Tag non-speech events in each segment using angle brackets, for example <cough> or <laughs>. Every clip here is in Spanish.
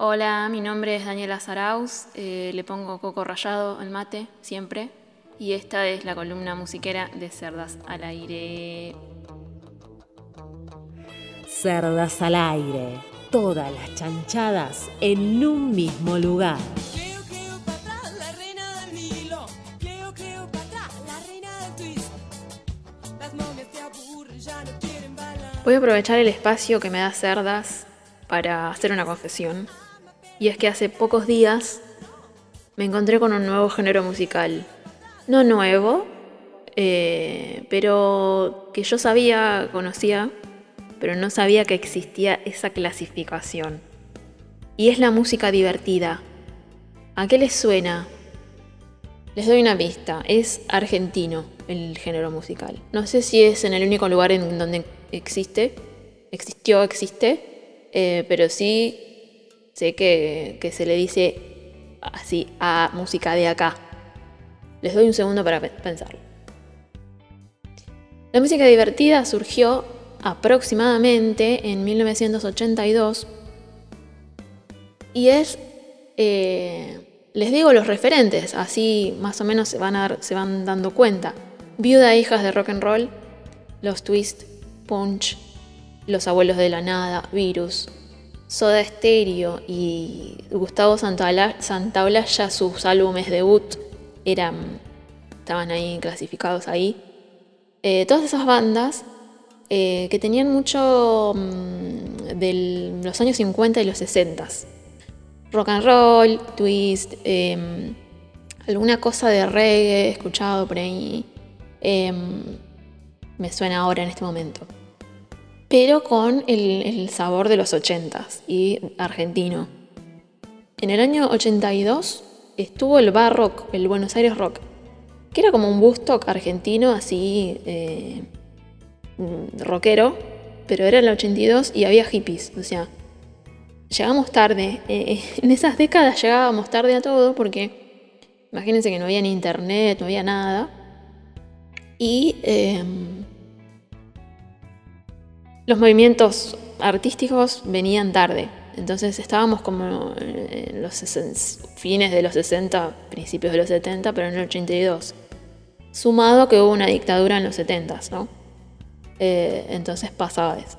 Hola, mi nombre es Daniela Zarauz, eh, le pongo coco rallado al mate, siempre, y esta es la columna musiquera de Cerdas al Aire. Cerdas al Aire, todas las chanchadas en un mismo lugar. Cleo, Cleopatra, la reina del Nilo. Cleo, Cleopatra, la reina del twist. Las momias te aburren, ya no quieren bailar. Voy a aprovechar el espacio que me da Cerdas para hacer una confesión. Y es que hace pocos días me encontré con un nuevo género musical. No nuevo, eh, pero que yo sabía, conocía, pero no sabía que existía esa clasificación. Y es la música divertida. ¿A qué les suena? Les doy una pista, es argentino el género musical. No sé si es en el único lugar en donde existe, existió, existe, eh, pero sí sé que, que se le dice así a música de acá. Les doy un segundo para pe- pensarlo. La música divertida surgió aproximadamente en 1982 y es, eh, les digo los referentes, así más o menos se van, a se van dando cuenta. Viuda e hijas de rock and roll, los Twist, Punch, los abuelos de la nada, Virus, Soda Stereo y Gustavo Santaola- Santaolalla, sus álbumes debut eran, estaban ahí clasificados ahí. Eh, todas esas bandas eh, que tenían mucho mm, de los años 50 y los 60. Rock and roll, twist, em, alguna cosa de reggae escuchado por ahí. em, me suena ahora en este momento. Pero con el, sabor de los 80s y argentino. En el año 82 estuvo el Bar Rock, el Buenos Aires Rock, que era como un Woodstock argentino así eh, rockero, pero era el 82 y había hippies, o sea, llegamos tarde. eh, en esas décadas llegábamos tarde a todo porque imagínense que no había ni internet, no había nada. Y eh, los movimientos artísticos venían tarde. Entonces estábamos como en los fines de los 60, principios de los 70, pero en el 82. Sumado que hubo una dictadura en los 70, ¿no? Eh, entonces pasaba eso.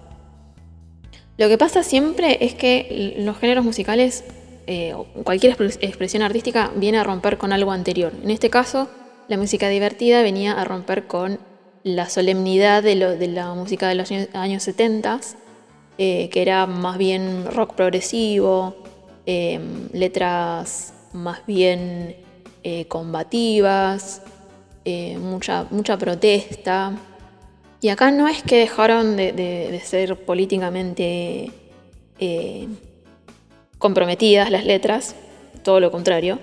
Lo que pasa siempre es que los géneros musicales, eh, cualquier expres- expresión artística, viene a romper con algo anterior. En este caso, la música divertida venía a romper con la solemnidad de, lo- de la música de los años, años 70, eh, que era más bien rock progresivo, eh, letras más bien eh, combativas, mucha, mucha protesta. Y acá no es que dejaron de, ser políticamente comprometidas las letras, todo lo contrario,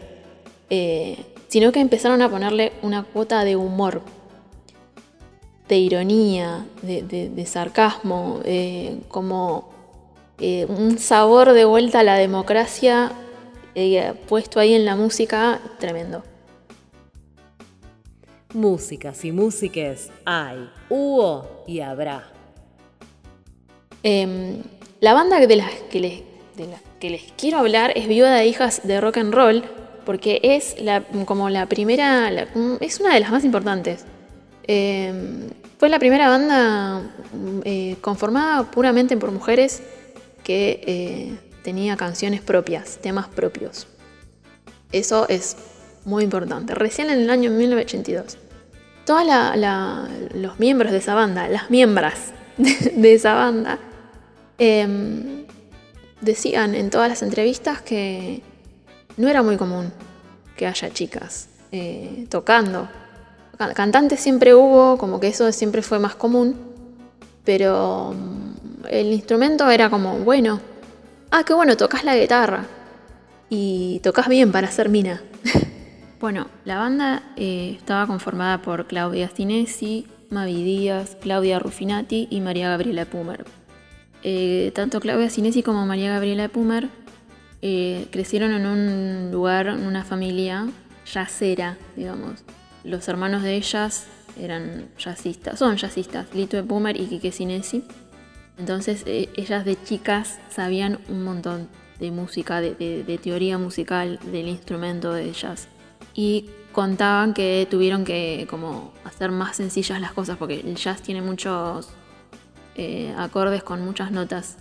sino que empezaron a ponerle una cuota de humor, de ironía, de, de- de sarcasmo, eh, como eh, un sabor de vuelta a la democracia eh, puesto ahí en la música, tremendo. Músicas y músiques hay, hubo y habrá. Em, la banda de las que les, de las que les quiero hablar es Viuda de Hijas de Rock and Roll, porque es la, como la primera, la- mm, es una de las más importantes. Em, fue la primera banda eh, conformada puramente por mujeres que eh, tenía canciones propias, temas propios. Eso es muy importante. Recién en el año 1982. Todos los miembros de esa banda, las miembras de, de esa banda, em, decían en todas las entrevistas que no era muy común que haya chicas eh, tocando. Can- Cantantes siempre hubo, como que eso siempre fue más común, pero mm, el instrumento era como, bueno, ah, qué bueno, tocas la guitarra y tocas bien para ser mina. <laughs> bueno, la banda eh, estaba conformada por Claudia Stinesi, Mavi Díaz, Claudia Ruffinati y María Gabriela Pumer. Eh, tanto Claudia Sinesi como María Gabriela Pumer eh, crecieron en un lugar, en una familia yacera, digamos. Los hermanos de ellas eran jazzistas, son jazzistas, Lito Pumer y Quique Sinesi. Entonces eh, ellas de chicas sabían un montón de música, de, teoría musical del instrumento de ellas. Y contaban que tuvieron que como hacer más sencillas las cosas porque el jazz tiene muchos eh, acordes con muchas notas.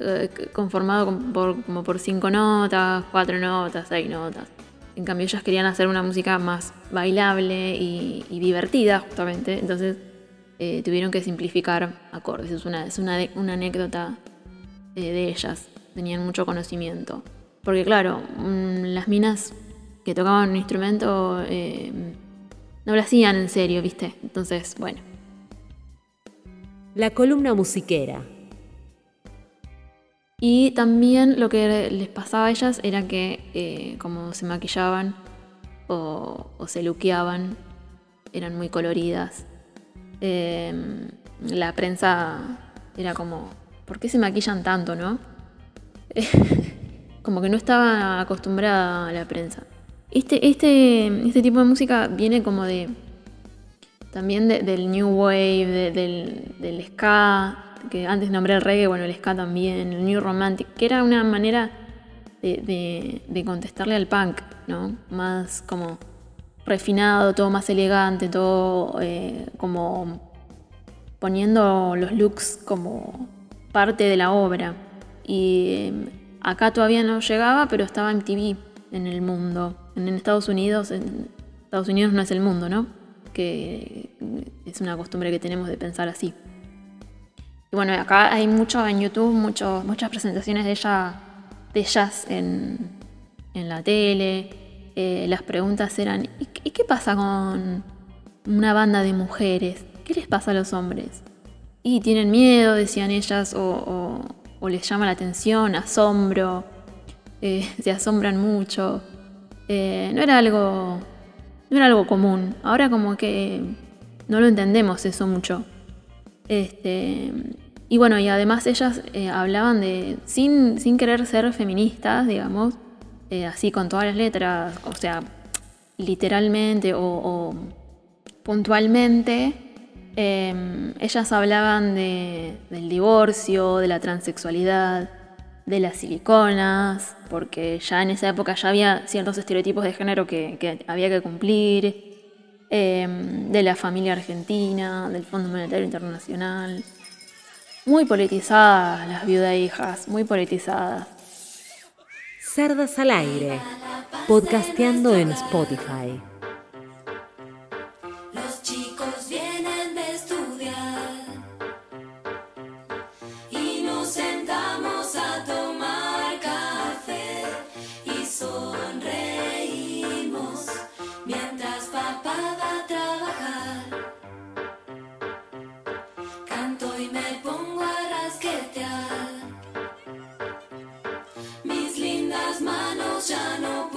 eh, conformado como por cinco notas, cuatro notas, seis notas. En cambio ellas querían hacer una música más bailable y, divertida justamente. Entonces eh, tuvieron que simplificar acordes. Es una, es una, de- una anécdota eh, de ellas. Tenían mucho conocimiento. Porque claro, mm, las minas que tocaban un instrumento eh, no lo hacían en serio, ¿viste? Entonces, bueno. La columna musiquera. Y también lo que les pasaba a ellas era que eh, como se maquillaban o, se luqueaban, eran muy coloridas. Eh, la prensa era como, ¿por qué se maquillan tanto, no? <laughs> como que no estaba acostumbrada a la prensa. Este, este, este tipo de música viene como de. También de- del New Wave, de- del, del Ska, que antes nombré el reggae, bueno, el Ska también, el New Romantic, que era una manera de, contestarle al punk, ¿no? Más como refinado, todo más elegante, todo eh, como poniendo los looks como parte de la obra. Y eh, acá todavía no llegaba, pero estaba en TV en el mundo. En Estados Unidos, Estados Unidos no es el mundo, ¿no? Que es una costumbre que tenemos de pensar así. Y bueno, acá hay mucho en YouTube, mucho- muchas presentaciones de ella, de jazz en, en la tele. Eh, las preguntas eran, ¿y qué, y qué pasa con una banda de mujeres? ¿Qué les pasa a los hombres? Y tienen miedo, decían ellas, o, o- o les llama la atención, asombro, eh, <laughs> se asombran mucho. Eh, no era algo. No era algo común. Ahora como que no lo entendemos eso mucho. Este, y bueno, y además ellas eh, hablaban de, sin, sin querer ser feministas, digamos, eh, así con todas las letras, o sea, literalmente o, puntualmente, eh, ellas hablaban de- del divorcio, de la transexualidad, de las siliconas, porque ya en esa época ya había ciertos estereotipos de género que había que cumplir, eh, de la familia argentina, del Fondo Monetario Internacional. Muy politizadas las viudas hijas, muy politizadas. Cerdas al aire. Podcasteando en Spotify. Lindas manos ya no